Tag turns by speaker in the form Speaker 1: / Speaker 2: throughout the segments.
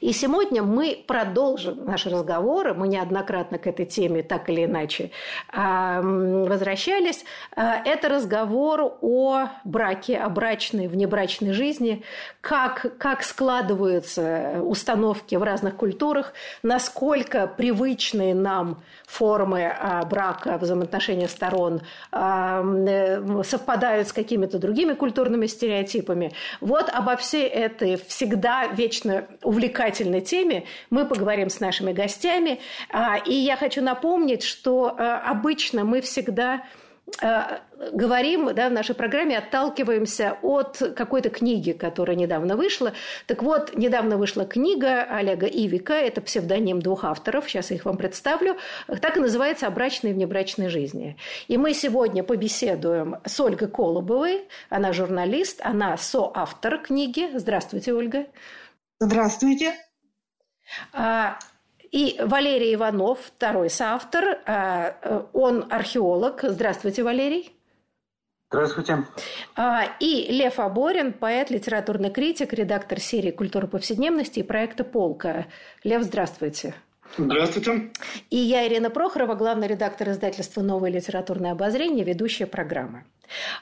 Speaker 1: И сегодня мы продолжим наши разговоры. Мы неоднократно к этой теме так или иначе возвращались. А, это разговор о браке, о брачной, внебрачной жизни, как, как складываются установки в разных культурах, насколько привычные нам формы а, брака, взаимоотношения сторон э, совпадают с какими-то другими культурными стереотипами. Вот обо всей этой всегда вечно увлекательной теме мы поговорим с нашими гостями. А, и я хочу напомнить, что обычно мы всегда говорим да, в нашей программе, отталкиваемся от какой-то книги, которая недавно вышла. Так вот, недавно вышла книга Олега Ивика, это псевдоним двух авторов, сейчас я их вам представлю, так и называется «О брачной и внебрачной жизни». И мы сегодня побеседуем с Ольгой Колобовой, она журналист, она соавтор книги. Здравствуйте, Ольга.
Speaker 2: Здравствуйте.
Speaker 1: И Валерий Иванов, второй соавтор, а, он археолог. Здравствуйте, Валерий.
Speaker 3: Здравствуйте.
Speaker 1: А, и Лев Аборин, поэт, литературный критик, редактор серии «Культура повседневности» и проекта «Полка». Лев, здравствуйте.
Speaker 3: Здравствуйте.
Speaker 1: И я, Ирина Прохорова, главный редактор издательства «Новое литературное обозрение», ведущая программы.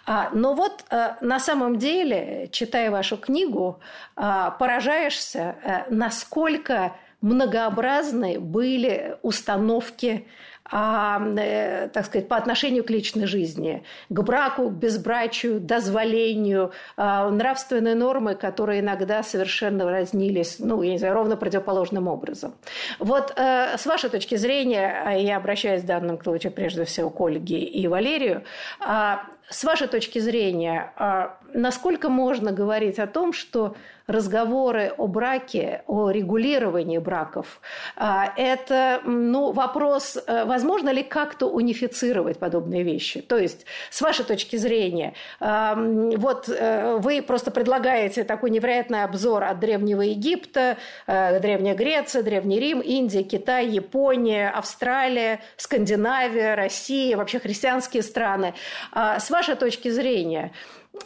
Speaker 1: А, но вот а, на самом деле, читая вашу книгу, поражаешься, насколько многообразны были установки а, э, так сказать, по отношению к личной жизни, к браку, к безбрачию, дозволению, а, нравственные нормы, которые иногда совершенно разнились, ну, я не знаю, ровно противоположным образом. Вот э, с вашей точки зрения, а я обращаюсь в данном случае прежде всего к Ольге и Валерию, а, с вашей точки зрения, а, насколько можно говорить о том, что разговоры о браке, о регулировании браков, а, это ну, вопрос, э, возможно ли как-то унифицировать подобные вещи? То есть, с вашей точки зрения, а, вот э, вы просто предлагаете такой невероятный обзор от Древнего Египта, э, Древняя Греция, Древний Рим, Индия, Китай, Япония, Австралия, Скандинавия, Россия, вообще христианские страны. С вашей точки зрения,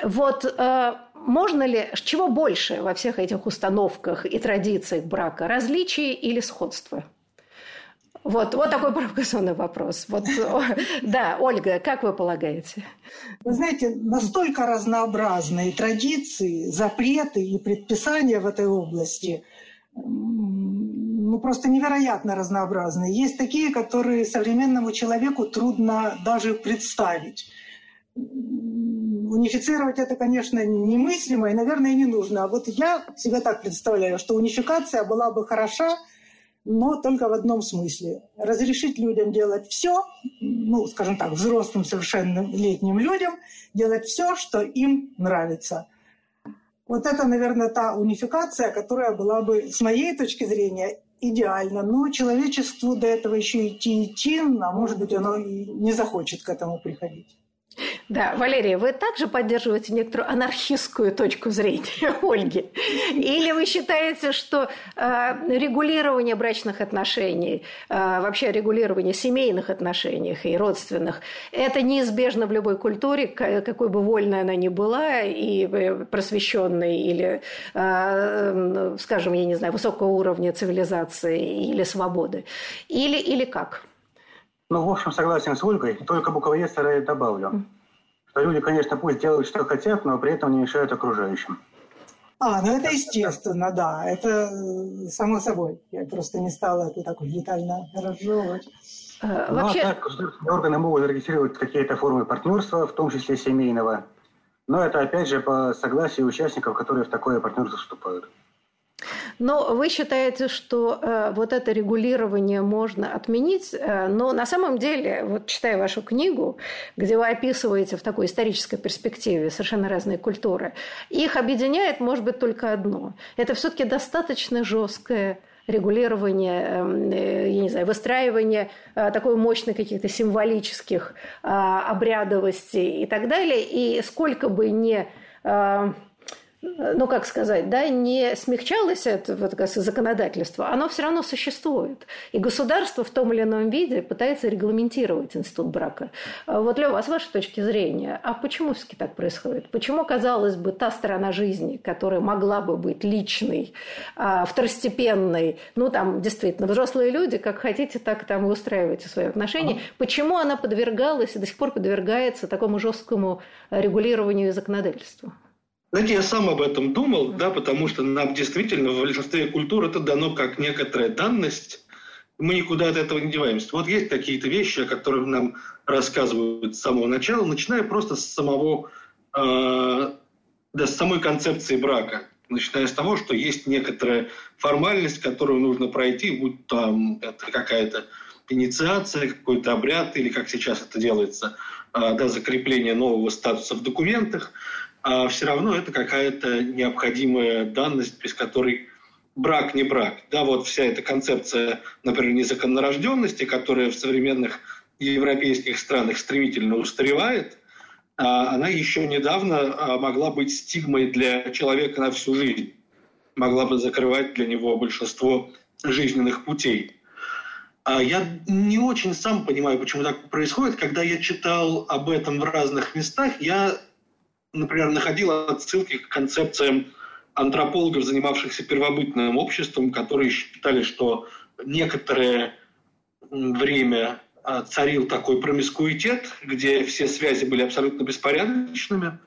Speaker 1: вот э, можно ли, чего больше во всех этих установках и традициях брака, различий или сходства? Вот, вот такой провокационный вопрос. Вот, да, Ольга, как вы полагаете?
Speaker 2: Вы знаете, настолько разнообразные традиции, запреты и предписания в этой области, ну, просто невероятно разнообразные. Есть такие, которые современному человеку трудно даже представить унифицировать это, конечно, немыслимо и, наверное, не нужно. А вот я себе так представляю, что унификация была бы хороша, но только в одном смысле. Разрешить людям делать все, ну, скажем так, взрослым совершеннолетним людям, делать все, что им нравится. Вот это, наверное, та унификация, которая была бы, с моей точки зрения, идеальна. Но человечеству до этого еще идти идти, а может быть, оно и не захочет к этому приходить.
Speaker 1: Да, Валерия, вы также поддерживаете некоторую анархистскую точку зрения Ольги? Или вы считаете, что э, регулирование брачных отношений, э, вообще регулирование семейных отношений и родственных, это неизбежно в любой культуре, какой бы вольной она ни была, и э, просвещенной, или, э, скажем, я не знаю, высокого уровня цивилизации или свободы? Или, или как?
Speaker 3: Ну, в общем, согласен с Ольгой, только буквоед старая добавлю. Что люди, конечно, пусть делают, что хотят, но при этом не мешают окружающим.
Speaker 2: А, ну это естественно, да, это э, само собой. Я просто не стала это так уж детально разжевывать.
Speaker 3: А, ну, вообще... а так государственные органы могут зарегистрировать какие-то формы партнерства, в том числе семейного. Но это, опять же, по согласию участников, которые в такое партнерство вступают.
Speaker 1: Но вы считаете, что э, вот это регулирование можно отменить, э, но на самом деле, вот читая вашу книгу, где вы описываете в такой исторической перспективе совершенно разные культуры, их объединяет, может быть, только одно. Это все-таки достаточно жесткое регулирование, эм, э, я не знаю, выстраивание э, такой мощной каких-то символических э, обрядовостей и так далее. И сколько бы не ну, как сказать, да, не смягчалось это вот, законодательство, оно все равно существует. И государство в том или ином виде пытается регламентировать институт брака. А вот, Лева, а с вашей точки зрения, а почему все-таки так происходит? Почему, казалось бы, та сторона жизни, которая могла бы быть личной, а, второстепенной, ну, там, действительно, взрослые люди, как хотите, так там и устраивайте свои отношения, почему она подвергалась и до сих пор подвергается такому жесткому регулированию и законодательству?
Speaker 4: Знаете, я сам об этом думал, да, потому что нам действительно в большинстве культур это дано как некоторая данность. Мы никуда от этого не деваемся. Вот есть какие-то вещи, о которых нам рассказывают с самого начала, начиная просто с самого, э, да, с самой концепции брака. Начиная с того, что есть некоторая формальность, которую нужно пройти, будь там это какая-то инициация, какой-то обряд, или как сейчас это делается, э, да, закрепление нового статуса в документах – а все равно это какая-то необходимая данность, без которой брак не брак. Да, вот вся эта концепция, например, незаконнорожденности, которая в современных европейских странах стремительно устаревает, а, она еще недавно а, могла быть стигмой для человека на всю жизнь, могла бы закрывать для него большинство жизненных путей. А я не очень сам понимаю, почему так происходит. Когда я читал об этом в разных местах, я например, находил отсылки к концепциям антропологов, занимавшихся первобытным обществом, которые считали, что некоторое время а, царил такой промискуитет, где все связи были абсолютно беспорядочными,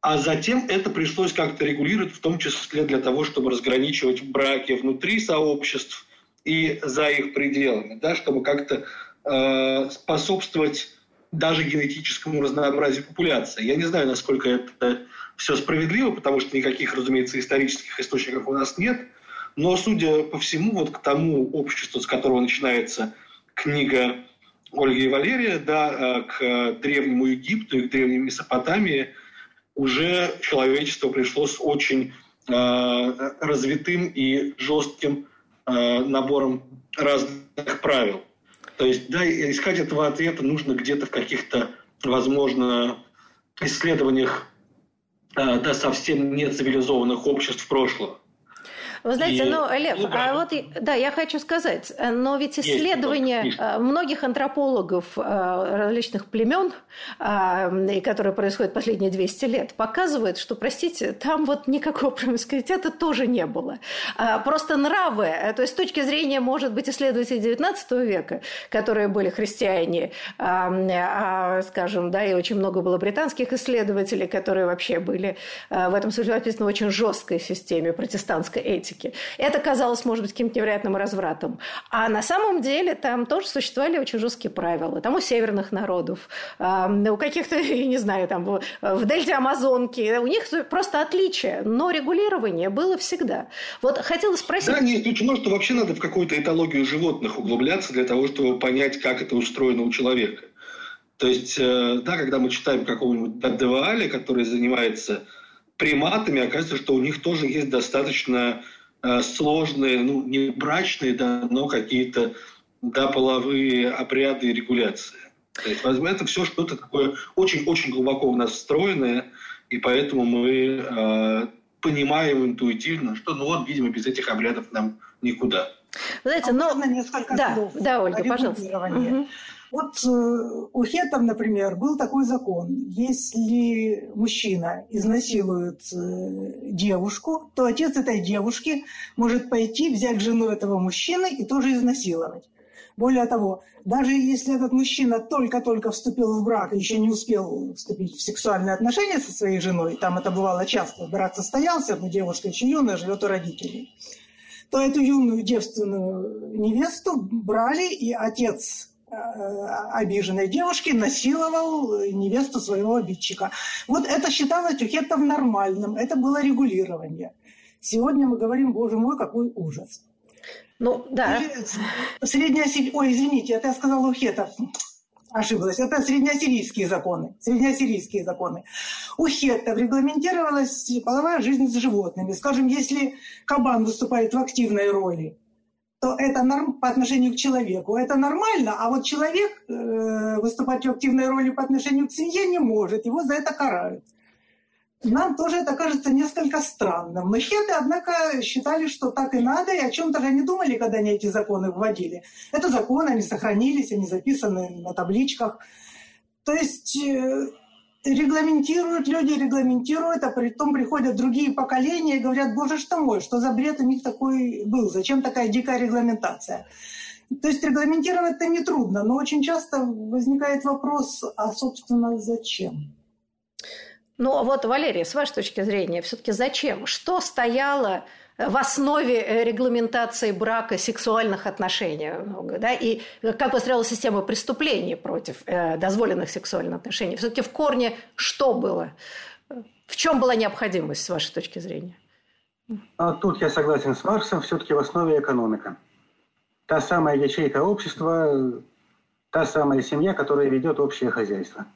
Speaker 4: а затем это пришлось как-то регулировать, в том числе для того, чтобы разграничивать браки внутри сообществ и за их пределами, да, чтобы как-то э, способствовать даже генетическому разнообразию популяции. Я не знаю, насколько это все справедливо, потому что никаких, разумеется, исторических источников у нас нет. Но, судя по всему, вот к тому обществу, с которого начинается книга Ольги и Валерия, да, э, к древнему Египту и к древней Месопотамии, уже человечество пришло с очень э, развитым и жестким э, набором разных правил. То есть, да, искать этого ответа нужно где-то в каких-то, возможно, исследованиях да, совсем не цивилизованных обществ прошлого.
Speaker 1: Вы знаете, и, ну, Лев, ну, да. а вот, да, я хочу сказать, но ведь исследования Есть, э, многих антропологов э, различных племен, э, которые происходят последние 200 лет, показывают, что, простите, там вот никакого промискуитета тоже не было. Просто нравы, то есть с точки зрения, может быть, исследователей XIX века, которые были христиане, а, скажем, да, и очень много было британских исследователей, которые вообще были в этом, соответственно, очень жесткой системе протестантской этики, политики. Это казалось, может быть, каким-то невероятным развратом. А на самом деле там тоже существовали очень жесткие правила. Там у северных народов, у каких-то, я не знаю, там в дельте Амазонки, у них просто отличие. Но регулирование было всегда. Вот хотела спросить...
Speaker 4: Да, не исключено, что вообще надо в какую-то этологию животных углубляться для того, чтобы понять, как это устроено у человека. То есть, э, да, когда мы читаем какого-нибудь Дадевааля, который занимается приматами, оказывается, что у них тоже есть достаточно сложные, ну, не брачные, да, но какие-то да, половые обряды и регуляции. То есть, это все что-то такое очень-очень глубоко в нас встроенное, и поэтому мы э, понимаем интуитивно, что, ну вот, видимо, без этих обрядов нам никуда.
Speaker 2: Знаете, а но... несколько да, слов
Speaker 1: да, Ольга, пожалуйста. Угу.
Speaker 2: Вот э, у хетов, например, был такой закон. Если мужчина изнасилует э, девушку, то отец этой девушки может пойти, взять жену этого мужчины и тоже изнасиловать. Более того, даже если этот мужчина только-только вступил в брак и еще не успел вступить в сексуальные отношения со своей женой, там это бывало часто, брак состоялся, но девушка еще юная, живет у родителей, то эту юную девственную невесту брали, и отец обиженной девушки насиловал невесту своего обидчика. Вот это считалось у хеттов нормальным, это было регулирование. Сегодня мы говорим, боже мой, какой ужас.
Speaker 1: Ну, да.
Speaker 2: Средняя... Ой, извините, это я сказала у хетов ошиблась. Это среднеассирийские законы. Среднеассирийские законы. У хеттов регламентировалась половая жизнь с животными. Скажем, если кабан выступает в активной роли, то это норм по отношению к человеку. Это нормально, а вот человек э, выступать в активной роли по отношению к семье не может. Его за это карают. Нам тоже это кажется несколько странным. Но хеты, однако, считали, что так и надо, и о чем даже не думали, когда они эти законы вводили. Это законы, они сохранились, они записаны на табличках. То есть э, регламентируют, люди регламентируют, а потом приходят другие поколения и говорят, боже что мой, что за бред у них такой был, зачем такая дикая регламентация. То есть регламентировать-то нетрудно, но очень часто возникает вопрос, а собственно зачем?
Speaker 1: Ну а вот, Валерия, с вашей точки зрения, все-таки зачем? Что стояло в основе э, регламентации брака сексуальных отношений? Да? И как выстраивалась система преступлений против э, дозволенных сексуальных отношений? Все-таки в корне что было? В чем была необходимость, с вашей точки зрения?
Speaker 3: А тут я согласен с Марксом, все-таки в основе экономика. Та самая ячейка общества, та самая семья, которая ведет общее хозяйство.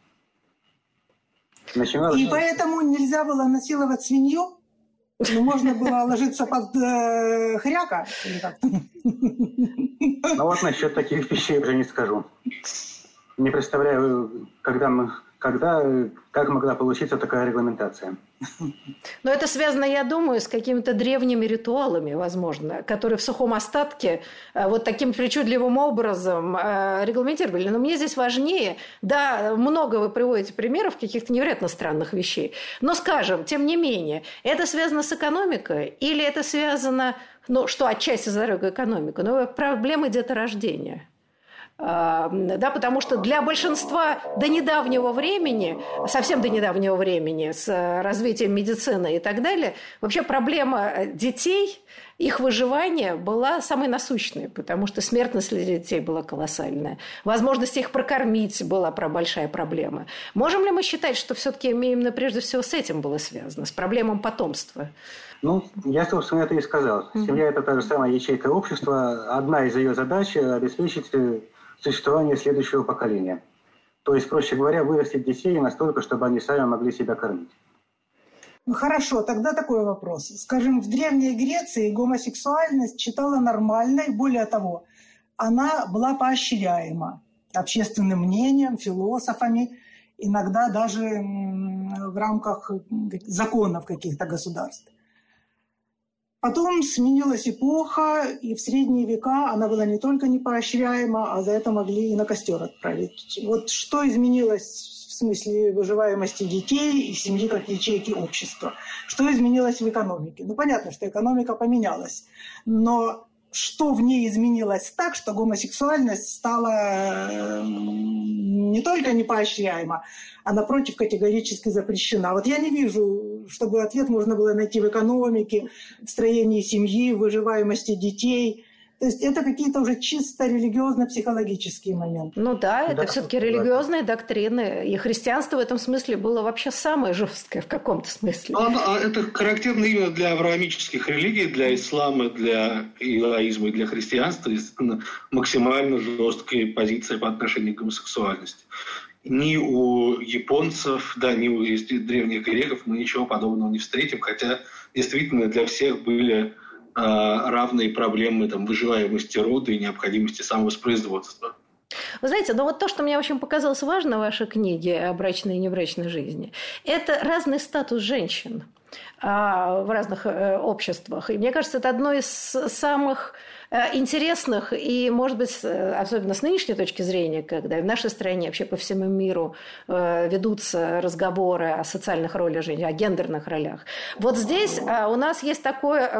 Speaker 2: Начиналось... И поэтому нельзя было насиловать свинью, но можно было ложиться под э, хряка.
Speaker 3: Ну вот насчет таких вещей уже не скажу. Не представляю, когда мы когда, как могла получиться такая регламентация.
Speaker 1: Но это связано, я думаю, с какими-то древними ритуалами, возможно, которые в сухом остатке э, вот таким причудливым образом э, регламентировали. Но мне здесь важнее, да, много вы приводите примеров каких-то невероятно странных вещей, но, скажем, тем не менее, это связано с экономикой или это связано, ну, что отчасти за дорогой экономика, но проблемы деторождения – да, потому что для большинства до недавнего времени, совсем до недавнего времени, с развитием медицины и так далее, вообще проблема детей, их выживание была самой насущной, потому что смертность для детей была колоссальная. Возможность их прокормить была большая проблема. Можем ли мы считать, что все-таки именно прежде всего с этим было связано, с проблемой потомства?
Speaker 3: Ну, я, собственно, это и сказал. Семья – это та же самая ячейка общества. Одна из ее задач – обеспечить э, существование следующего поколения. То есть, проще говоря, вырастить детей настолько, чтобы они сами могли себя кормить.
Speaker 2: Ну хорошо, тогда такой вопрос. Скажем, в Древней Греции гомосексуальность считала нормальной, более того, она была поощряема общественным мнением, философами, иногда даже в рамках законов каких-то государств. Потом сменилась эпоха, и в средние века она была не только не поощряема, а за это могли и на костер отправить. Вот что изменилось в смысле выживаемости детей и семьи как ячейки общества? Что изменилось в экономике? Ну, понятно, что экономика поменялась, но что в ней изменилось так, что гомосексуальность стала не только не поощряема, а напротив категорически запрещена. Вот я не вижу, чтобы ответ можно было найти в экономике, в строении семьи, в выживаемости детей – то есть это какие-то уже чисто религиозно-психологические моменты.
Speaker 1: Ну да, это да, все-таки религиозные доктрины. И христианство в этом смысле было вообще самое жесткое в каком-то смысле.
Speaker 4: А, а это характерно именно для авраамических религий, для ислама, для иудаизма и для христианства. Максимально жесткая позиция по отношению к гомосексуальности. Ни у японцев, да, ни у древних греков мы ничего подобного не встретим, хотя действительно для всех были равные проблемы там, выживаемости рода и необходимости самовоспроизводства.
Speaker 1: Вы знаете, но вот то, что мне очень показалось важно в вашей книге о брачной и небрачной жизни, это разный статус женщин а, в разных э, обществах. И мне кажется, это одно из самых интересных и, может быть, особенно с нынешней точки зрения, когда в нашей стране, вообще по всему миру э, ведутся разговоры о социальных ролях женщин, о гендерных ролях. Вот здесь э, у нас есть такое,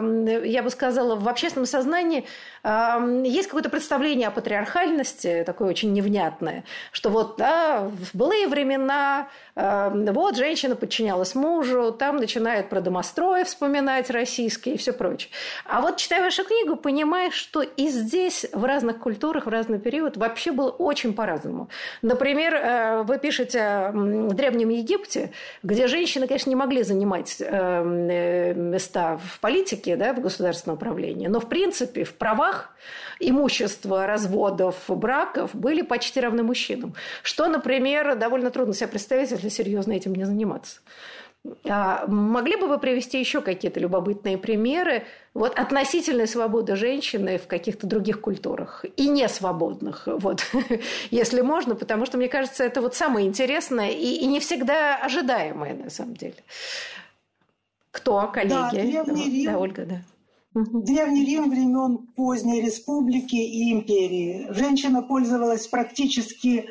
Speaker 1: я бы сказала, в общественном сознании есть какое-то представление о патриархальности, такое очень невнятное, что вот да, в былые времена вот женщина подчинялась мужу, там начинает про домострои вспоминать российские и все прочее. А вот читая вашу книгу, понимаешь, что и здесь в разных культурах в разный период вообще было очень по-разному. Например, э, вы пишете в Древнем Египте, где женщины, конечно, не могли занимать э, места в политике, да, в государственном управлении, но в принципе в правах имущества, разводов, браков были почти равны мужчинам. Что, например, довольно трудно себе представить, если серьезно этим не заниматься. А могли бы вы привести еще какие-то любопытные примеры вот, относительной свободы женщины в каких-то других культурах и не свободных, вот, если можно, потому что, мне кажется, это вот самое интересное и, и не всегда ожидаемое на самом деле. Кто, коллеги? Да,
Speaker 2: Древний Рим, да, Ольга, да. Древний Рим времен поздней республики и империи. Женщина пользовалась практически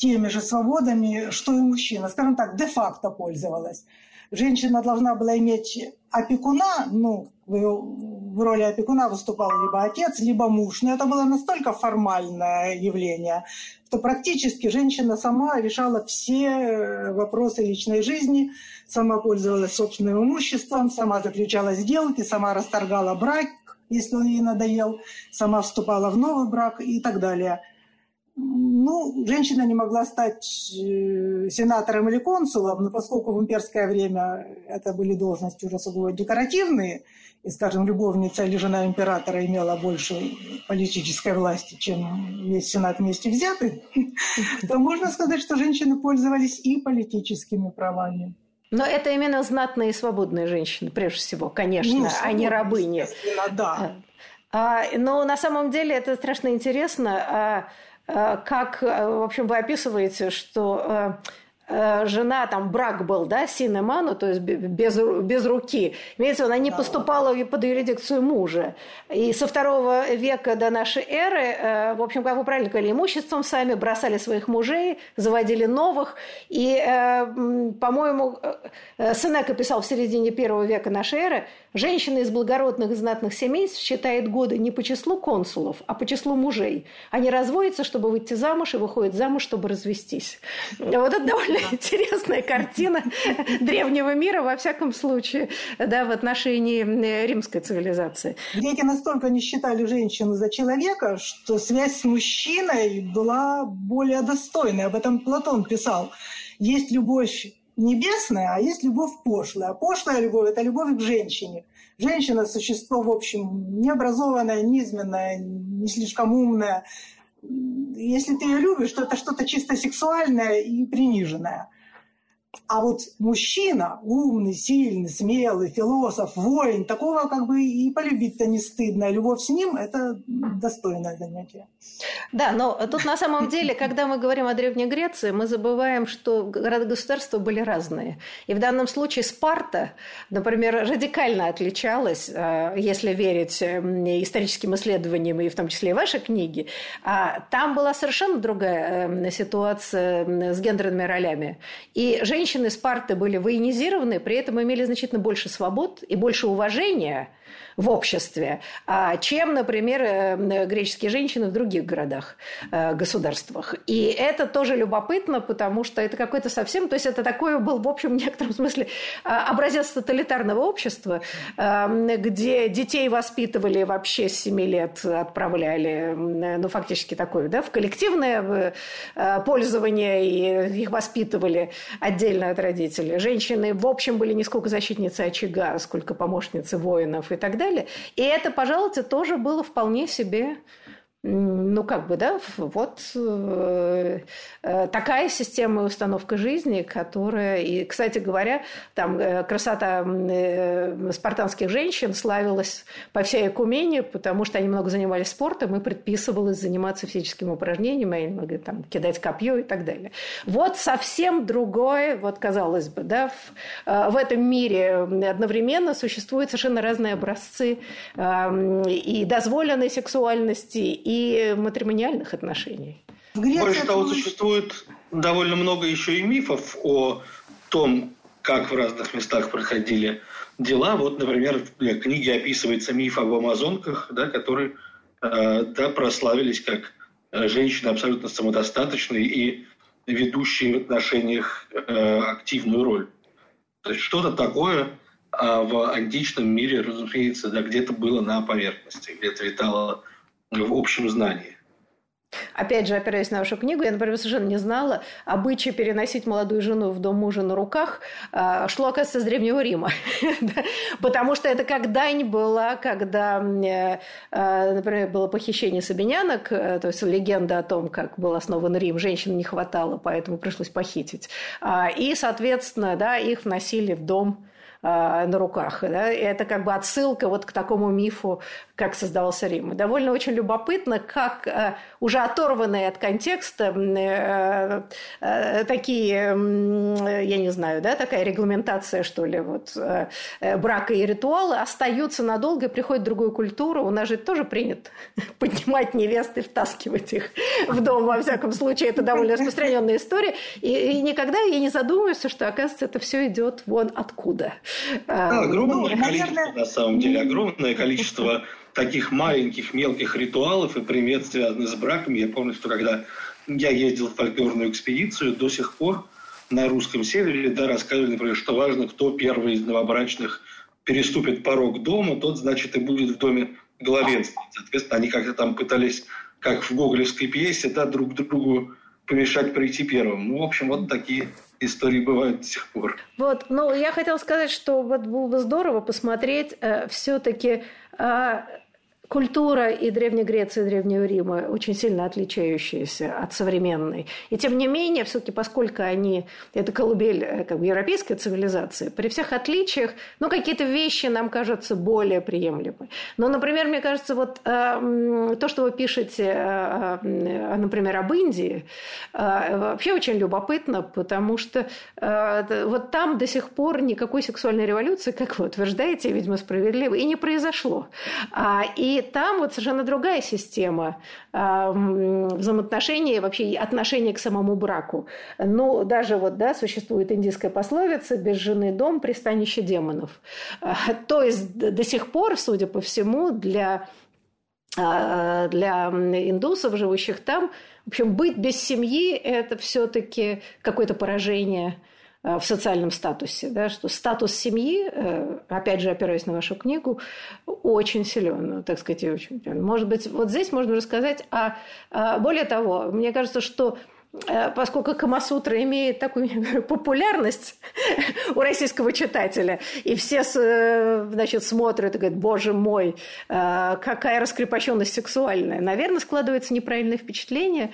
Speaker 2: теми же свободами, что и мужчина. Скажем так, де-факто пользовалась. Женщина должна была иметь опекуна, ну, в роли опекуна выступал либо отец, либо муж. Но это было настолько формальное явление, что практически женщина сама решала все вопросы личной жизни, сама пользовалась собственным имуществом, сама заключала сделки, сама расторгала брак, если он ей надоел, сама вступала в новый брак и так далее. Ну, женщина не могла стать э, сенатором или консулом, но поскольку в имперское время это были должности уже сугубо декоративные, и, скажем, любовница или жена императора имела больше политической власти, чем весь сенат вместе взятый, то можно сказать, что женщины пользовались и политическими правами.
Speaker 1: Но это именно знатные и свободные женщины, прежде всего, конечно, ну, а не рабыни.
Speaker 2: Да.
Speaker 1: А, но на самом деле это страшно интересно. Э, как, э, в общем, вы описываете, что Э, жена, там брак был, да, синеману, то есть без, без руки. Имеется она не поступала под юрисдикцию мужа. И со второго века до нашей эры, э, в общем, как вы правильно говорили, имуществом сами бросали своих мужей, заводили новых. И, э, по-моему, Сенека писал в середине первого века нашей эры, женщина из благородных и знатных семейств считает годы не по числу консулов, а по числу мужей. Они разводятся, чтобы выйти замуж, и выходят замуж, чтобы развестись. Вот это довольно интересная картина древнего мира, во всяком случае, да, в отношении э, римской цивилизации.
Speaker 2: Греки настолько не считали женщину за человека, что связь с мужчиной была более достойной. Об этом Платон писал. Есть любовь небесная, а есть любовь пошлая. Пошлая любовь – это любовь к женщине. Женщина – существо, в общем, необразованное, низменное, не слишком умное, если ты ее любишь, то это что-то чисто сексуальное и приниженное. А вот мужчина, умный, сильный, смелый, философ, воин, такого как бы и полюбить-то не стыдно. Любовь с ним – это достойное занятие.
Speaker 1: Да, но тут на самом деле, когда мы говорим о Древней Греции, мы забываем, что города-государства были разные. И в данном случае Спарта, например, радикально отличалась, э, если верить эм, историческим исследованиям, и в том числе и вашей книге. А там была совершенно другая эм, ситуация с гендерными ролями. И женщины женщины Спарты были военизированы, при этом имели значительно больше свобод и больше уважения – в обществе, а чем, например, э, греческие женщины в других городах, э, государствах. И это тоже любопытно, потому что это какой-то совсем... То есть это такое был, в общем, в некотором смысле а, образец тоталитарного общества, э, где детей воспитывали вообще с 7 лет, отправляли, ну, фактически такое, да, в коллективное пользование, и их воспитывали отдельно от родителей. Женщины, в общем, были не сколько защитницы очага, сколько помощницы воинов и так далее. И это, пожалуйста, тоже было вполне себе ну, как бы, да, вот э, э, такая система и установка жизни, которая, и, кстати говоря, там э, красота э, спартанских женщин славилась по всей Экумене, потому что они много занимались спортом и предписывалось заниматься физическими упражнениями, они могли там кидать копье и так далее. Вот совсем другое, вот казалось бы, да, в, э, в этом мире одновременно существуют совершенно разные образцы э, и дозволенной сексуальности, и матримониальных отношений.
Speaker 4: Больше того, существует довольно много еще и мифов о том, как в разных местах проходили дела. Вот, например, в книге описывается миф об амазонках, да, которые э, да, прославились как женщины абсолютно самодостаточные и ведущие в отношениях э, активную роль. То есть что-то такое а в античном мире, разумеется, да, где-то было на поверхности, где-то витало в общем знании.
Speaker 1: Опять же, опираясь на вашу книгу, я, например, совершенно не знала, обычай переносить молодую жену в дом мужа на руках а, шло, оказывается, с Древнего Рима. Потому что это как дань была, когда, э, э, например, было похищение сабинянок, э, то есть легенда о том, как был основан Рим, женщин не хватало, поэтому пришлось похитить. А, и, соответственно, да, их вносили в дом на руках. Да? И это как бы отсылка вот к такому мифу как создавался Рим. И довольно очень любопытно, как э, уже оторванные от контекста э, э, такие, я не знаю, да, такая регламентация, что ли, вот брака и ритуалы остаются надолго и приходят в другую культуру. У нас же тоже принято поднимать невест и втаскивать их в дом, во всяком случае. Это довольно распространенная история. И, и никогда я не задумываюсь, что, оказывается, это все идет вон откуда.
Speaker 4: Да, огромное ну, количество, на самом деле, огромное количество таких маленьких, мелких ритуалов и примет, связанных с браком. Я помню, что когда я ездил в фольклорную экспедицию, до сих пор на русском севере да, рассказывали, например, что важно, кто первый из новобрачных переступит порог дома, тот, значит, и будет в доме главенствовать. Соответственно, они как-то там пытались, как в гоголевской пьесе, да, друг другу помешать прийти первым. Ну, в общем, вот такие истории бывают до сих пор.
Speaker 1: Вот, ну, я хотела сказать, что вот было бы здорово посмотреть э, все-таки э, культура и Древней Греции, и Древнего Рима очень сильно отличающиеся от современной. И тем не менее, все-таки поскольку они, это колыбель э, как бы, европейской цивилизации, при всех отличиях, ну, какие-то вещи нам кажутся более приемлемы. Но, например, мне кажется, вот э, то, что вы пишете, э, э, например, об Индии, э, вообще очень любопытно, потому что э, вот там до сих пор никакой сексуальной революции, как вы утверждаете, видимо, справедливо, и не произошло. А, и там вот совершенно другая система э, взаимоотношений, вообще отношения к самому браку. Ну, даже вот, да, существует индийская пословица «без жены дом – пристанище демонов». Э, то есть до сих пор, судя по всему, для а, для индусов, живущих там, в общем, быть без семьи – это все-таки какое-то поражение в социальном статусе, да, что статус семьи, э, опять же, опираясь на вашу книгу, очень силен, так сказать, очень. Может быть, вот здесь можно рассказать, а более того, мне кажется, что Э, поскольку Камасутра имеет такую популярность у российского читателя, и все э, значит, смотрят и говорят, боже мой, э, какая раскрепощенность сексуальная. Наверное, складывается неправильное впечатление,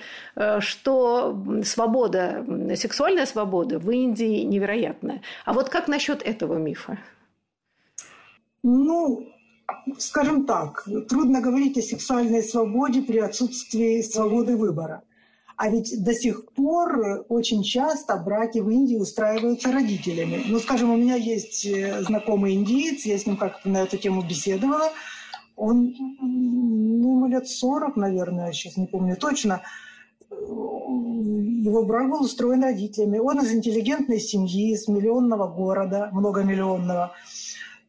Speaker 1: что свобода, сексуальная свобода в Индии невероятная. А вот как насчет этого мифа?
Speaker 2: Ну, скажем так, трудно говорить о сексуальной свободе при отсутствии свободы выбора. А ведь до сих пор очень часто браки в Индии устраиваются родителями. Ну, скажем, у меня есть э, знакомый индиец, я с ним как-то на эту тему беседовала. Он, ну, ему лет 40, наверное, сейчас не помню точно. Его брак был устроен родителями. Он из интеллигентной семьи, из миллионного города, многомиллионного.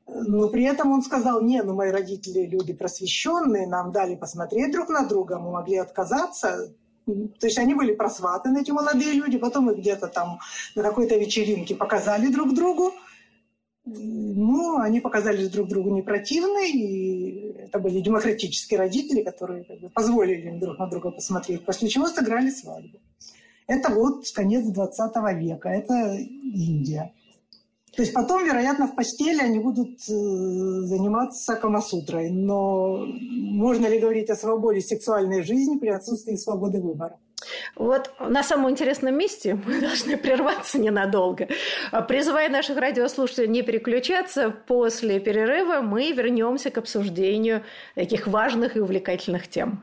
Speaker 2: Но при этом он сказал, не, ну мои родители люди просвещенные, нам дали посмотреть друг на друга, мы могли отказаться, то есть они были просватаны, эти молодые люди, потом их где-то там на какой-то вечеринке показали друг другу. Ну, они показались друг другу не противны, и это были демократические родители, которые как бы, позволили им друг на друга посмотреть, после чего сыграли свадьбу. Это вот конец 20 века, это Индия. То есть потом, вероятно, в постели они будут э, заниматься камасутрой. Но можно ли говорить о свободе сексуальной жизни при отсутствии свободы выбора?
Speaker 1: Вот на самом интересном месте мы должны прерваться ненадолго. Призывая наших радиослушателей не переключаться, после перерыва мы вернемся к обсуждению таких важных и увлекательных тем.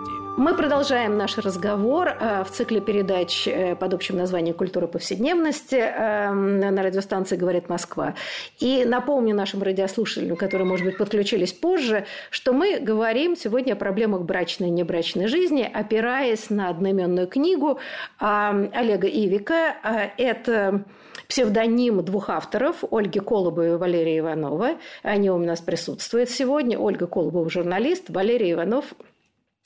Speaker 1: Мы продолжаем наш разговор э, в цикле передач э, под общим названием «Культура повседневности» э, на радиостанции «Говорит Москва». И напомню нашим радиослушателям, которые, может быть, подключились позже, что мы говорим сегодня о проблемах брачной и небрачной жизни, опираясь на одноименную книгу Олега Ивика. Это псевдоним двух авторов Ольги Колобовой и Валерия Иванова. Они у нас присутствуют сегодня. Ольга Колобова – журналист, Валерий Иванов –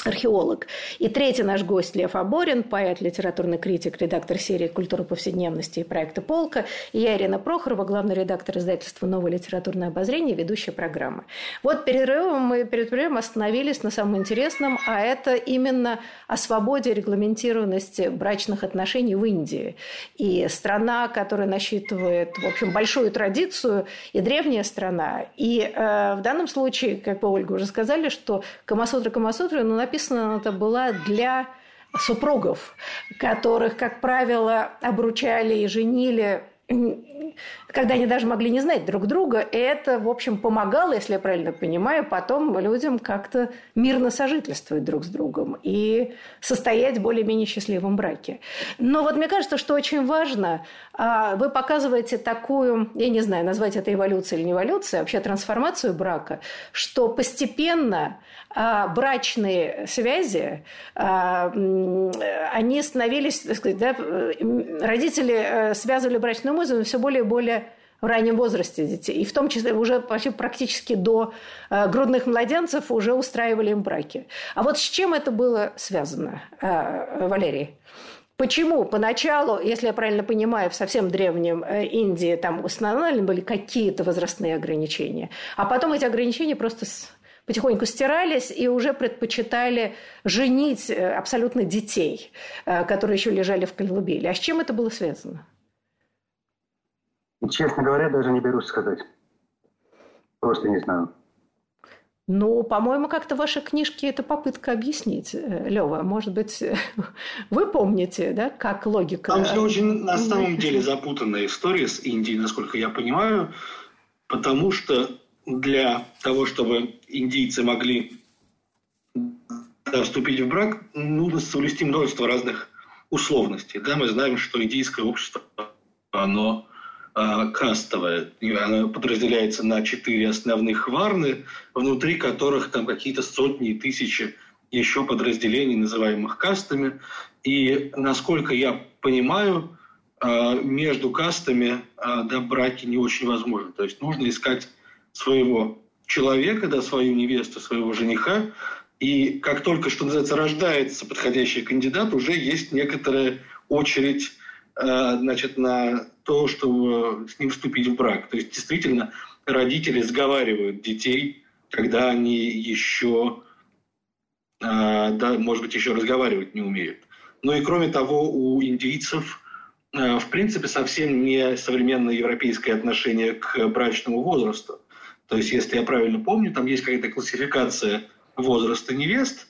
Speaker 1: археолог. И третий наш гость Лев Аборин, поэт, литературный критик, редактор серии «Культура повседневности» и проекта «Полка». И я, Ирина Прохорова, главный редактор издательства «Новое литературное обозрение», ведущая программы. Вот перерывом мы перед перерывом остановились на самом интересном, а это именно о свободе регламентированности брачных отношений в Индии. И страна, которая насчитывает, в общем, большую традицию, и древняя страна. И э, в данном случае, как вы, Ольга, уже сказали, что Камасутра Камасутра, ну, написано написана это была для супругов, которых, как правило, обручали и женили когда они даже могли не знать друг друга, это, в общем, помогало, если я правильно понимаю, потом людям как-то мирно сожительствовать друг с другом и состоять в более-менее счастливом браке. Но вот мне кажется, что очень важно, а, вы показываете такую, я не знаю, назвать это эволюцией или не эволюцией, а вообще трансформацию брака, что постепенно а, брачные связи, они становились, так сказать, да, родители э, связывали брачную музыку все более и более в раннем возрасте детей. И в том числе уже почти практически до э, грудных младенцев уже устраивали им браки. А вот с чем это было связано, э, Валерий? Почему поначалу, если я правильно понимаю, в совсем древнем э, Индии там установлены были какие-то возрастные ограничения, а потом эти ограничения просто потихоньку стирались и уже предпочитали женить э, абсолютно детей, э, которые еще лежали в колыбели. А с чем это было связано?
Speaker 3: Честно говоря, даже не берусь сказать. Просто не знаю.
Speaker 1: Ну, по-моему, как-то ваши книжки – это попытка объяснить, э, Лева. Может быть, вы помните, да, как логика…
Speaker 4: Там все очень, на самом деле, запутанная история с Индией, насколько я понимаю, потому что для того, чтобы индийцы могли вступить в брак, нужно соблюсти множество разных условностей. Да, мы знаем, что индийское общество, оно кастовая. Она подразделяется на четыре основных варны, внутри которых там какие-то сотни и тысячи еще подразделений, называемых кастами. И, насколько я понимаю, а, между кастами а, да, браки не очень возможны. То есть нужно искать своего человека, да, свою невесту, своего жениха. И как только, что называется, рождается подходящий кандидат, уже есть некоторая очередь значит, на то, чтобы с ним вступить в брак. То есть действительно родители сговаривают детей, когда они еще, а, да, может быть, еще разговаривать не умеют. Ну и кроме того, у индийцев а, в принципе совсем не современное европейское отношение к брачному возрасту. То есть, если я правильно помню, там есть какая-то классификация возраста невест,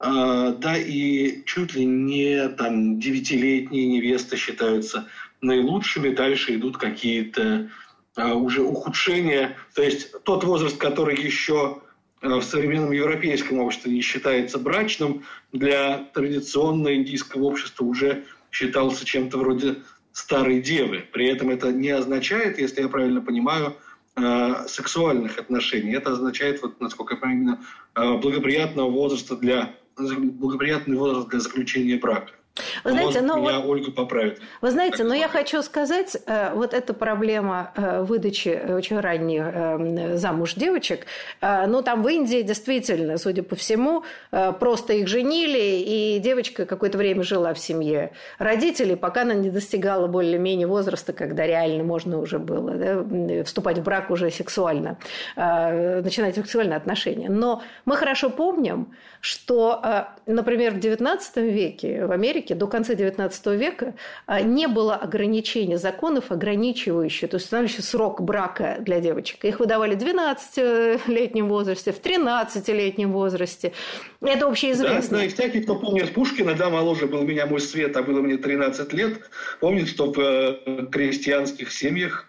Speaker 4: да, и чуть ли не там девятилетние невесты считаются наилучшими, дальше идут какие-то а, уже ухудшения. То есть тот возраст, который еще а, в современном европейском обществе не считается брачным, для традиционного индийского общества уже считался чем-то вроде старой девы. При этом это не означает, если я правильно понимаю, а, сексуальных отношений. Это означает, вот, насколько я понимаю, благоприятного возраста для благоприятный возраст для заключения брака.
Speaker 1: Вы знаете, но
Speaker 4: меня
Speaker 1: вот,
Speaker 4: Ольга поправит.
Speaker 1: Вы знаете, но я хочу сказать, э, вот эта проблема э, выдачи очень ранних э, замуж девочек, ну там в Индии действительно, судя по всему, просто их женили, и девочка какое-то время жила в семье родителей, пока она не достигала более-менее возраста, когда реально можно уже было да, вступать в брак уже сексуально, начинать сексуальные отношения. Но мы хорошо помним, что, например, в XIX веке в Америке Америке до конца XIX века а, не было ограничений, законов ограничивающих, то есть устанавливающих срок брака для девочек. Их выдавали в 12-летнем возрасте, в 13-летнем возрасте. Это общеизвестно.
Speaker 4: Да, да, и всякий, кто помнит Пушкина, да, моложе был меня мой свет, а было мне 13 лет, помнит, что в э, крестьянских семьях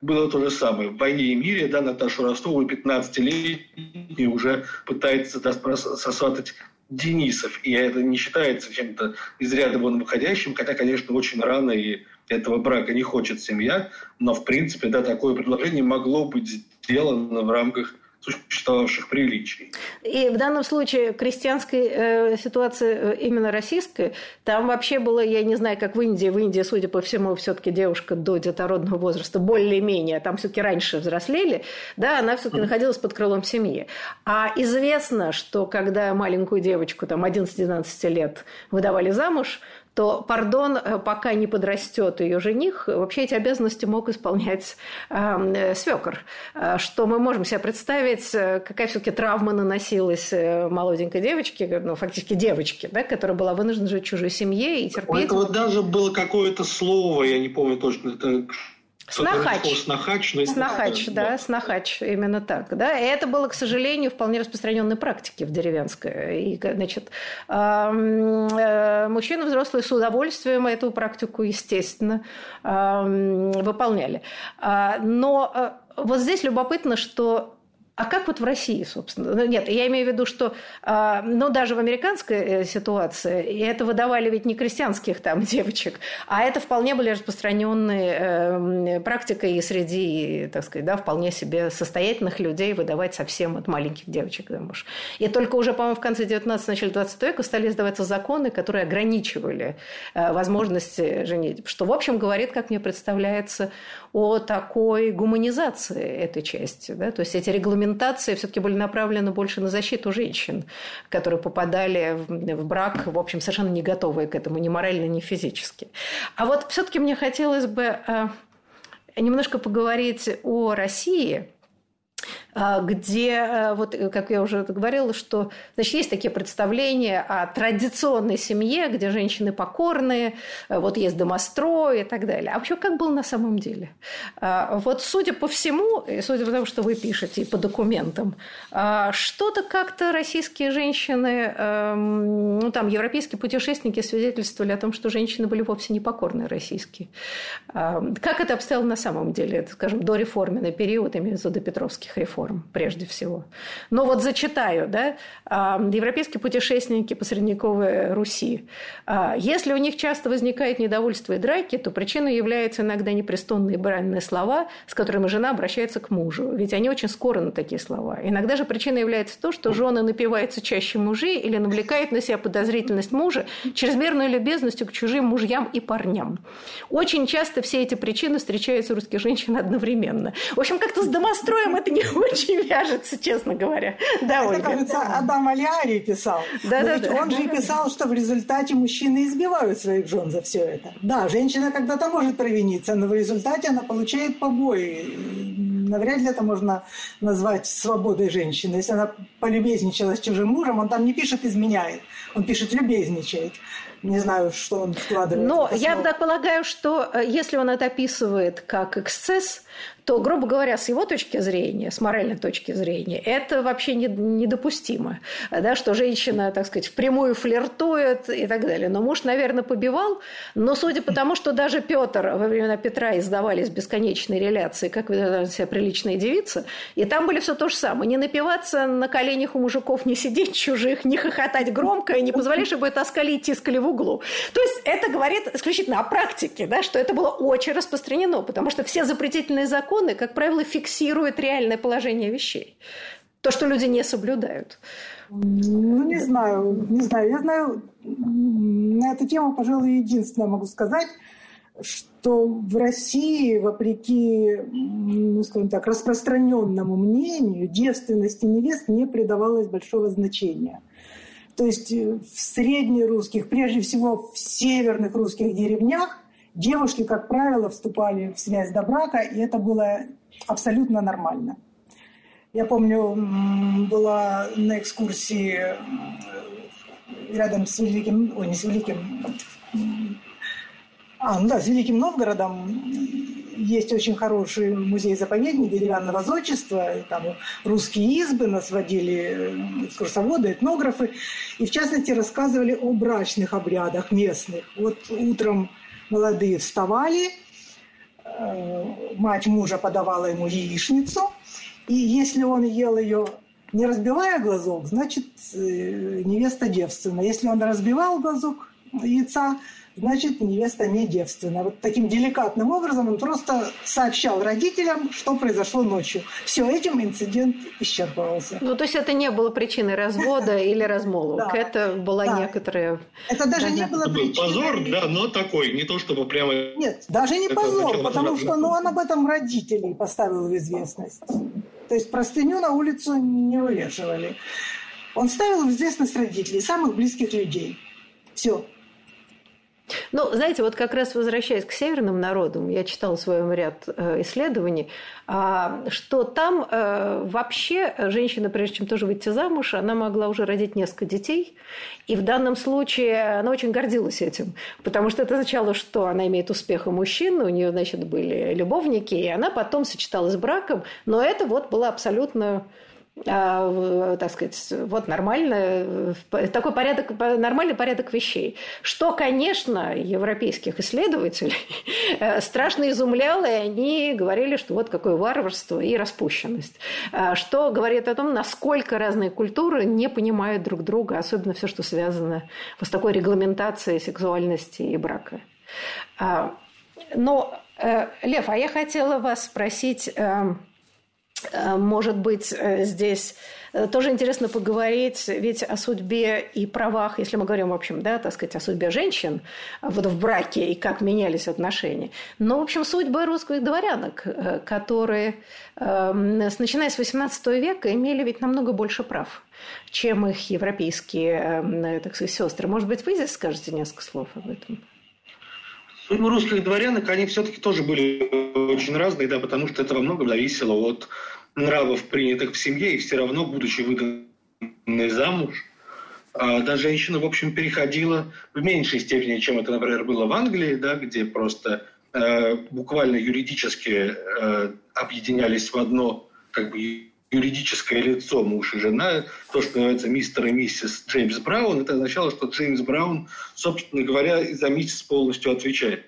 Speaker 4: было то же самое. В «Войне и мире» да, Наташу Ростову, 15-летней, уже пытается да, сосватать Денисов. И это не считается чем-то из ряда вон выходящим, хотя, конечно, очень рано и этого брака не хочет семья, но, в принципе, да, такое предложение могло быть сделано в рамках существовавших приличий.
Speaker 1: И в данном случае крестьянской э, ситуации э, именно российской, там вообще было, я не знаю, как в Индии, в Индии, судя по всему, все-таки девушка до детородного возраста более-менее, там все-таки раньше взрослели, да, она все-таки mm. находилась под крылом семьи. А известно, что когда маленькую девочку, там, 11-12 лет выдавали замуж, то, пардон, э, пока не подрастет ее жених, вообще эти обязанности мог исполнять э, свекор. Э, что мы можем себе представить, э, какая все-таки травма наносилась молоденькой девочке, ну, фактически девочке, да, которая была вынуждена жить в чужой семье и терпеть. У
Speaker 4: этого даже было какое-то слово, я не помню точно, это
Speaker 1: Снахач.
Speaker 4: Снахач, но
Speaker 1: снахач, да, да, снахач, именно так. Да? И это было, к сожалению, вполне распространенной практике в деревенской. И, значит, э, мужчины взрослые с удовольствием эту практику, естественно, выполняли. А, но э, вот здесь любопытно, что а как вот в России, собственно? Ну, нет, я имею в виду, что, а, ну, даже в американской э, ситуации, это выдавали ведь не крестьянских там девочек, а это вполне были распространенные э, практикой и среди, так сказать, да, вполне себе состоятельных людей выдавать совсем от маленьких девочек замуж. И только уже, по-моему, в конце 19 начале 20 века стали издаваться законы, которые ограничивали э, возможности женить. Что, в общем, говорит, как мне представляется, о такой гуманизации этой части. Да? То есть эти регламентации все-таки были направлены больше на защиту женщин, которые попадали в брак, в общем, совершенно не готовые к этому ни морально, ни физически. А вот все-таки мне хотелось бы э, немножко поговорить о России – где, э, вот э, как я уже говорила, что значит, есть такие представления о традиционной семье, где женщины покорные, э, вот есть домострой и так далее. А вообще, как было на самом деле? А, вот судя по всему, и судя по тому, что вы пишете и по документам, а, что-то как-то российские женщины, эм, ну там европейские путешественники свидетельствовали о том, что женщины были вовсе не покорные российские. Как это обстояло на самом деле? Это, скажем, до реформенный период, имею в виду до Петровских реформ форм, прежде всего. Но вот зачитаю, да, европейские путешественники по средневековой Руси. А, если у них часто возникает недовольство и драки, то причиной являются иногда непристойные бранные слова, с которыми жена обращается к мужу. Ведь они очень скоро на такие слова. Иногда же причиной является то, что жены напиваются чаще мужей или навлекают на себя подозрительность мужа чрезмерной любезностью к чужим мужьям и парням. Очень часто все эти причины встречаются у русских женщин одновременно. В общем, как-то с домостроем это не очень вяжется, честно говоря.
Speaker 2: Да, Это, Ольга. кажется, Адам Алиари писал. Да, да, да. Он же писал, что в результате мужчины избивают своих жен за все это. Да, женщина когда-то может провиниться, но в результате она получает побои. Навряд ли это можно назвать свободой женщины. Если она полюбезничала с чужим мужем, он там не пишет «изменяет», он пишет «любезничает». Не знаю, что он вкладывает.
Speaker 1: Но я так полагаю, что э, если он это описывает как эксцесс, то, грубо говоря, с его точки зрения, с моральной точки зрения, это вообще не, недопустимо, да, что женщина, так сказать, впрямую флиртует и так далее. Но муж, наверное, побивал, но судя по тому, что даже Петр во времена Петра издавались бесконечные реляции, как ведут себя приличные девицы, и там были все то же самое. Не напиваться на коленях у мужиков, не сидеть чужих, не хохотать громко, и не позволять, чтобы таскали и тискали в углу. То есть это говорит исключительно о практике, да, что это было очень распространено, потому что все запретительные законы как правило, фиксируют реальное положение вещей. То, что люди не соблюдают.
Speaker 2: Ну, не знаю, не знаю. Я знаю, на эту тему, пожалуй, единственное могу сказать, что в России, вопреки, ну, скажем так, распространенному мнению, девственности невест не придавалось большого значения. То есть в среднерусских, прежде всего в северных русских деревнях, Девушки, как правило, вступали в связь до брака, и это было абсолютно нормально. Я помню, была на экскурсии рядом с Великим, ой, не с Великим, а, ну да, с Великим Новгородом есть очень хороший музей-заповедник деревянного зодчества, там русские избы, нас водили экскурсоводы, этнографы, и в частности рассказывали о брачных обрядах местных. Вот утром молодые вставали, э, мать мужа подавала ему яичницу, и если он ел ее не разбивая глазок, значит, э, невеста девственна. Если он разбивал глазок яйца, значит, невеста не девственна. Вот таким деликатным образом он просто сообщал родителям, что произошло ночью. Все, этим инцидент исчерпывался.
Speaker 1: Ну, то есть это не было причиной развода или размолвок. Это была некоторая...
Speaker 2: Это даже не было причиной...
Speaker 4: Позор, да, но такой, не то чтобы прямо...
Speaker 2: Нет, даже не позор, потому что ну, он об этом родителей поставил в известность. То есть простыню на улицу не вывешивали. Он ставил в известность родителей, самых близких людей. Все.
Speaker 1: Ну, знаете, вот как раз возвращаясь к северным народам, я читала в своем ряд э, исследований, а, что там э, вообще женщина, прежде чем тоже выйти замуж, она могла уже родить несколько детей, и в данном случае она очень гордилась этим, потому что это означало, что она имеет успех у мужчин, у нее, значит, были любовники, и она потом сочеталась с браком, но это вот было абсолютно а, так сказать, вот нормально, такой порядок, нормальный порядок вещей. Что, конечно, европейских исследователей э, страшно изумляло, и они говорили, что вот какое варварство и распущенность. А, что говорит о том, насколько разные культуры не понимают друг друга, особенно все, что связано с такой регламентацией сексуальности и брака. А, но, э, Лев, а я хотела вас спросить эм, Э, может быть, э, здесь э, тоже интересно поговорить ведь о судьбе и правах, если мы говорим, в общем, да, так сказать, о судьбе женщин вот в браке и как менялись отношения. Но, в общем, судьбы русских дворянок, которые, начиная с XVIII века, имели ведь намного больше прав, чем их европейские, так сказать, сестры. Может быть, вы здесь скажете несколько слов об этом?
Speaker 4: Ну, русских дворянок, они все-таки тоже были очень разные, да, потому что это во многом зависело от нравов, принятых в семье, и все равно, будучи выданной замуж, а, да, женщина, в общем, переходила в меньшей степени, чем это, например, было в Англии, да, где просто э, буквально юридически э, объединялись в одно как бы юридическое лицо, муж и жена, то, что называется мистер и миссис Джеймс Браун, это означало, что Джеймс Браун, собственно говоря, за миссис полностью отвечает.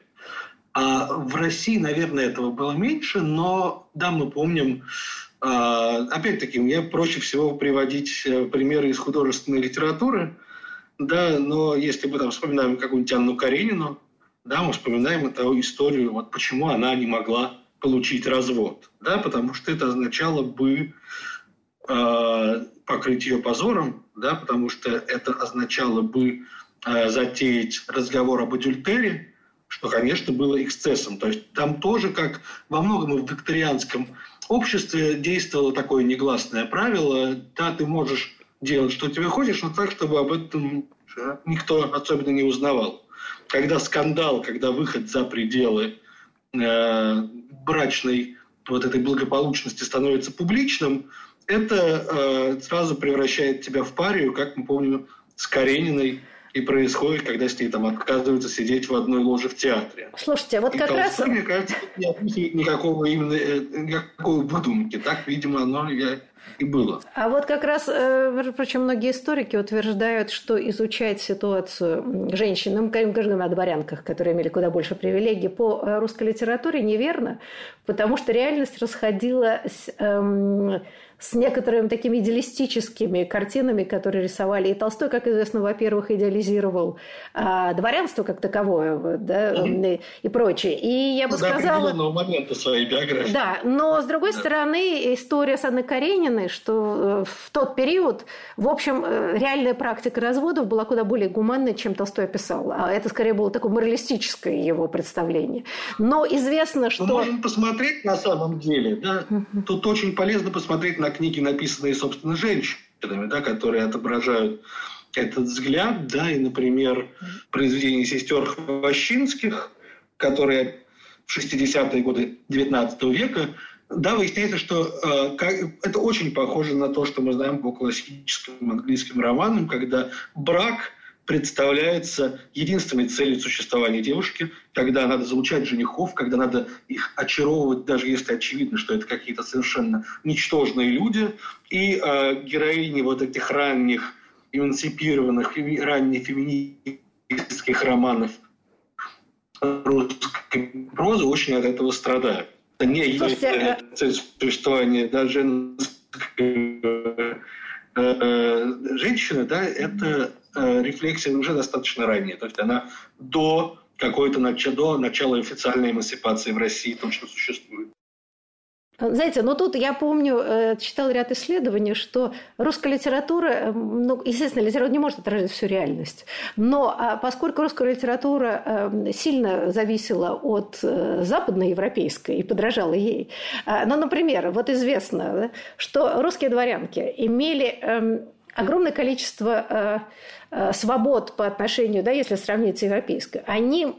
Speaker 4: А в России, наверное, этого было меньше, но, да, мы помним, а, опять-таки, мне проще всего приводить э, примеры из художественной литературы, да, но если мы там вспоминаем какую-нибудь Анну Каренину, да, мы вспоминаем эту историю, вот почему она не могла получить развод, да, потому что это означало бы э, покрыть ее позором, да, потому что это означало бы э, затеять разговор об адюльтере, что, конечно, было эксцессом. То есть там тоже, как во многом в викторианском обществе, действовало такое негласное правило, да, ты можешь делать, что тебе хочешь, но так, чтобы об этом никто особенно не узнавал. Когда скандал, когда выход за пределы э, брачной вот этой благополучности становится публичным, это э, сразу превращает тебя в парию, как мы помним, с Карениной и происходит, когда с ней там отказываются сидеть в одной ложе в театре.
Speaker 1: Слушайте, вот и как Толстой,
Speaker 4: раз... мне кажется, не описывает никакого именно э, никакой выдумки. Так, видимо, оно я и было.
Speaker 1: А вот как раз, э, впрочем, многие историки утверждают, что изучать ситуацию женщин, ну, мы говорим о дворянках, которые имели куда больше привилегий, по э, русской литературе неверно, потому что реальность расходилась эм, с некоторыми такими идеалистическими картинами, которые рисовали. И Толстой, как известно, во-первых, идеализировал а, дворянство как таковое да, mm-hmm. и прочее. И я бы
Speaker 4: До
Speaker 1: сказала...
Speaker 4: До момента своей биографии.
Speaker 1: Да, но с другой да. стороны, история с Анной Карениной, что э, в тот период, в общем, э, реальная практика разводов была куда более гуманной, чем Толстой описал. А это скорее было такое моралистическое его представление. Но известно, что... Мы
Speaker 4: можем посмотреть на самом деле, да, тут очень полезно посмотреть на книги, написанные, собственно, женщинами, да, которые отображают этот взгляд, да, и, например, произведение сестер Хвощинских, которые в 60-е годы XIX века, да, выясняется, что э, как, это очень похоже на то, что мы знаем по классическим английским романам, когда брак – представляется единственной целью существования девушки, когда надо залучать женихов, когда надо их очаровывать, даже если очевидно, что это какие-то совершенно ничтожные люди. И э, героини вот этих ранних эмансипированных, ранних феминистских романов русской прозы очень от этого страдают. Это не Слушайте, есть цель существования даже женщины, да, это рефлексия уже достаточно ранняя. То есть она до какой-то до начала официальной эмансипации в России точно существует.
Speaker 1: Знаете, ну тут я помню, э, читал ряд исследований, что русская литература, э, ну, естественно, литература не может отражать всю реальность, но а поскольку русская литература э, сильно зависела от западноевропейской и подражала ей, ну, например, вот известно, что русские дворянки имели эм, огромное количество свобод по отношению, да, если сравнить с европейской, они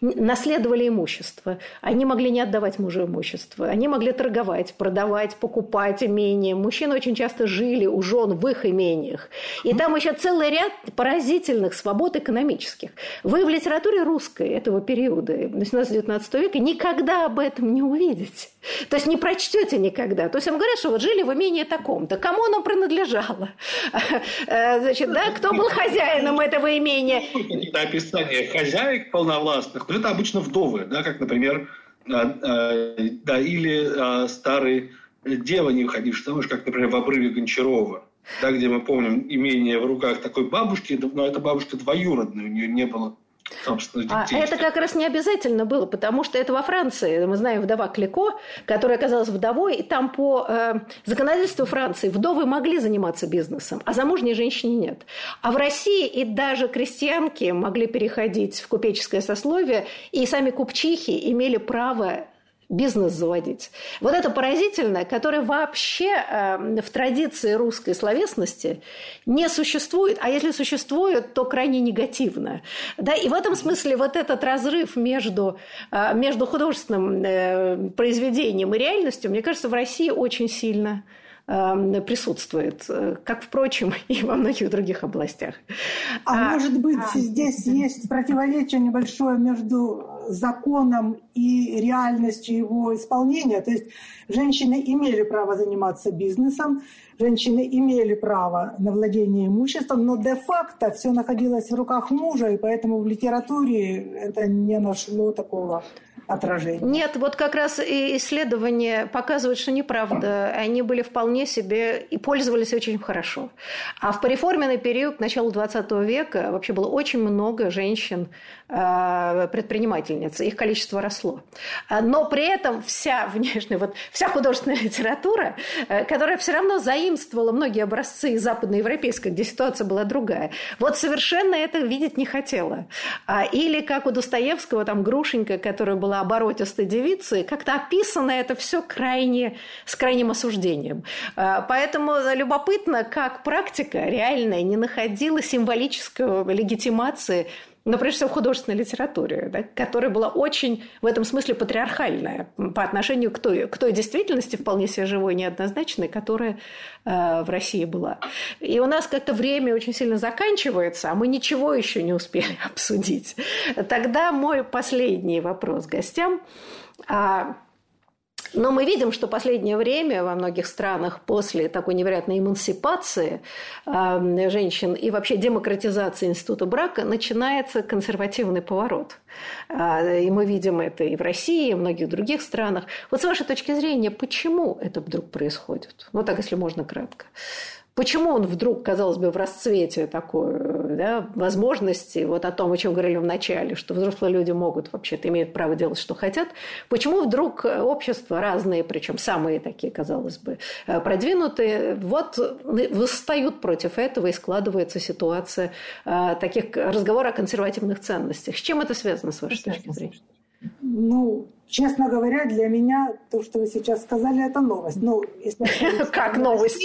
Speaker 1: наследовали имущество. Они могли не отдавать мужу имущество. Они могли торговать, продавать, покупать имения. Мужчины очень часто жили у жен в их имениях. И там еще целый ряд поразительных свобод экономических. Вы в литературе русской этого периода, 18-19 века, никогда об этом не увидите. То есть не прочтете никогда. То есть им говорят, что вот жили в имении таком-то. Кому оно принадлежало? Э, значит, да, кто был хозяином этого имения?
Speaker 4: Это описание хозяек полновластных. Но это обычно вдовы, да, как, например, э, э, да, или старые девы, не выходившие замуж, как, например, в обрыве Гончарова да, где мы помним имение в руках такой бабушки, но эта бабушка двоюродная, у нее не было
Speaker 1: собственно, а это как раз не обязательно было, потому что это во Франции, мы знаем вдова Клико, которая оказалась вдовой, и там по э, законодательству Франции вдовы могли заниматься бизнесом, а замужней женщине нет. А в России и даже крестьянки могли переходить в купеческое сословие, и сами купчихи имели право бизнес заводить. Вот это поразительное, которое вообще э, в традиции русской словесности не существует, а если существует, то крайне негативно. Да? И в этом смысле вот этот разрыв между, э, между художественным э, произведением и реальностью, мне кажется, в России очень сильно присутствует, э, как, впрочем, и во многих других областях.
Speaker 2: А, а может быть, а, здесь есть противоречие небольшое между законом и реальностью его исполнения? То есть женщины имели право заниматься бизнесом, женщины имели право на владение имуществом, но де-факто все находилось в руках мужа, и поэтому в литературе это не нашло такого отражение.
Speaker 1: Нет, вот как раз и исследования показывают, что неправда. Они были вполне себе и пользовались очень хорошо. А в пореформенный период, начала 20 века, вообще было очень много женщин Э, их количество росло. Но при этом вся внешняя, вот вся художественная литература, э, которая все равно заимствовала многие образцы из западноевропейской, где ситуация была другая, вот совершенно это видеть не хотела. А, или как у Достоевского, там Грушенька, которая была оборотистой девицей, как-то описано это все крайне, с крайним осуждением. А, поэтому любопытно, как практика реальная не находила символической легитимации но прежде всего в художественной литературе, да, которая была очень в этом смысле патриархальная по отношению к той, к той действительности вполне себе живой, неоднозначной, которая э, в России была. И у нас как-то время очень сильно заканчивается, а мы ничего еще не успели обсудить. Тогда мой последний вопрос гостям. А, но мы видим, что последнее время во многих странах после такой невероятной эмансипации э, женщин и вообще демократизации института брака начинается консервативный поворот. Э, и мы видим это и в России, и в многих других странах. Вот с вашей точки зрения, почему это вдруг происходит? Ну так, если можно кратко. Почему он вдруг, казалось бы, в расцвете такой да, возможности, вот о том, о чем говорили в начале, что взрослые люди могут вообще-то имеют право делать, что хотят, почему вдруг общества разные, причем самые такие, казалось бы, продвинутые, вот восстают против этого и складывается ситуация э, таких разговоров о консервативных ценностях. С чем это связано, с вашей точки зрения?
Speaker 2: Ну, Честно говоря, для меня то, что вы сейчас сказали, это новость. Ну,
Speaker 1: если как новость?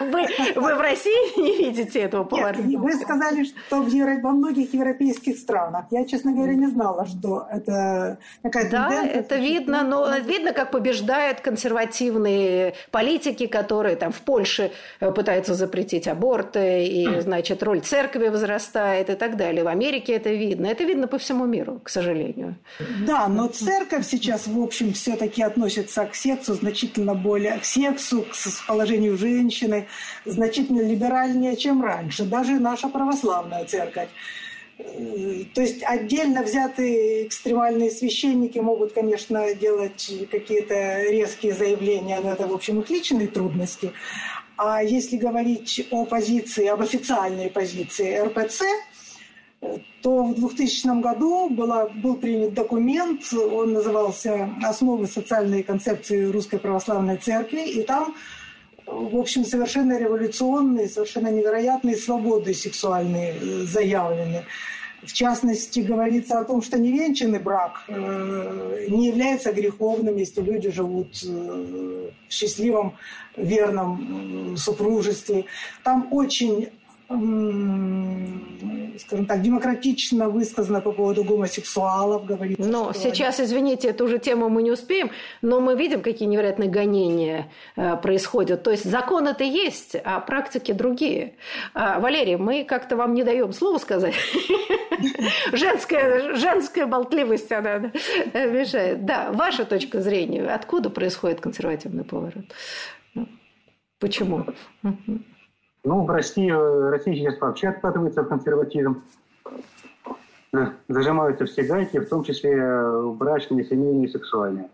Speaker 1: Вы, вы в России не видите этого поворота?
Speaker 2: вы сказали, что в Евро... во многих европейских странах. Я, честно говоря, не знала, что это
Speaker 1: какая-то Да, это видно, но видно, как побеждают консервативные политики, которые там в Польше э, пытаются запретить аборты, и, значит, роль церкви возрастает и так далее. В Америке это видно. Это видно по всему миру, к сожалению.
Speaker 2: Да, но церковь сейчас сейчас, в общем, все-таки относится к сексу значительно более, к сексу, к положению женщины, значительно либеральнее, чем раньше. Даже наша православная церковь. То есть отдельно взятые экстремальные священники могут, конечно, делать какие-то резкие заявления, но это, в общем, их личные трудности. А если говорить о позиции, об официальной позиции РПЦ, то в 2000 году была, был принят документ, он назывался «Основы социальной концепции Русской Православной Церкви», и там, в общем, совершенно революционные, совершенно невероятные свободы сексуальные э, заявлены. В частности, говорится о том, что невенчанный брак э, не является греховным, если люди живут э, в счастливом, верном супружестве. Там очень скажем так, демократично высказано по поводу гомосексуалов. Говорится,
Speaker 1: но сейчас, они... извините, эту же тему мы не успеем, но мы видим, какие невероятные гонения э, происходят. То есть закон это есть, а практики другие. А, Валерий, мы как-то вам не даем слово сказать. Женская, женская болтливость, она мешает. Да, ваша точка зрения. Откуда происходит консервативный поворот? Ну, почему?
Speaker 3: Ну, в России, э, Россия сейчас вообще откатывается консерватизм. Зажимаются все гайки, в том числе э, брачные, семейные сексуальные.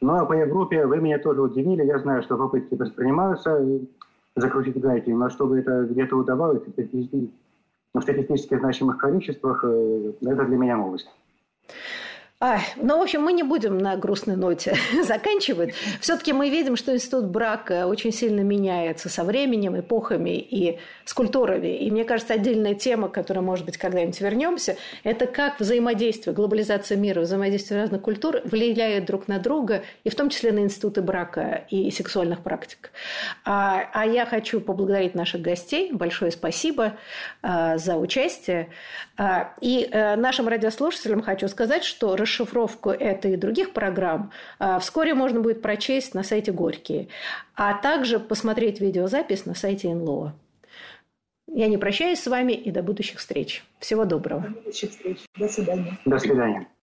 Speaker 3: Ну, а по Европе вы меня тоже удивили. Я знаю, что попытки предпринимаются э, закрутить гайки, но чтобы это где-то удавалось, в статистически значимых количествах, это для меня новость.
Speaker 1: Ай, ну, в общем, мы не будем на грустной ноте заканчивать. Все-таки мы видим, что институт брака очень сильно меняется со временем, эпохами и с культурами. И мне кажется, отдельная тема, к которой, может быть, когда-нибудь вернемся, это как взаимодействие, глобализация мира, взаимодействие разных культур влияет друг на друга, и в том числе на институты брака и сексуальных практик. А, а я хочу поблагодарить наших гостей. Большое спасибо а, за участие. А, и а, нашим радиослушателям хочу сказать, что расшифровку этой и других программ а, вскоре можно будет прочесть на сайте Горький, а также посмотреть видеозапись на сайте НЛО. Я не прощаюсь с вами и до будущих встреч. Всего доброго. До
Speaker 2: будущих встреч. До свидания.
Speaker 3: До свидания.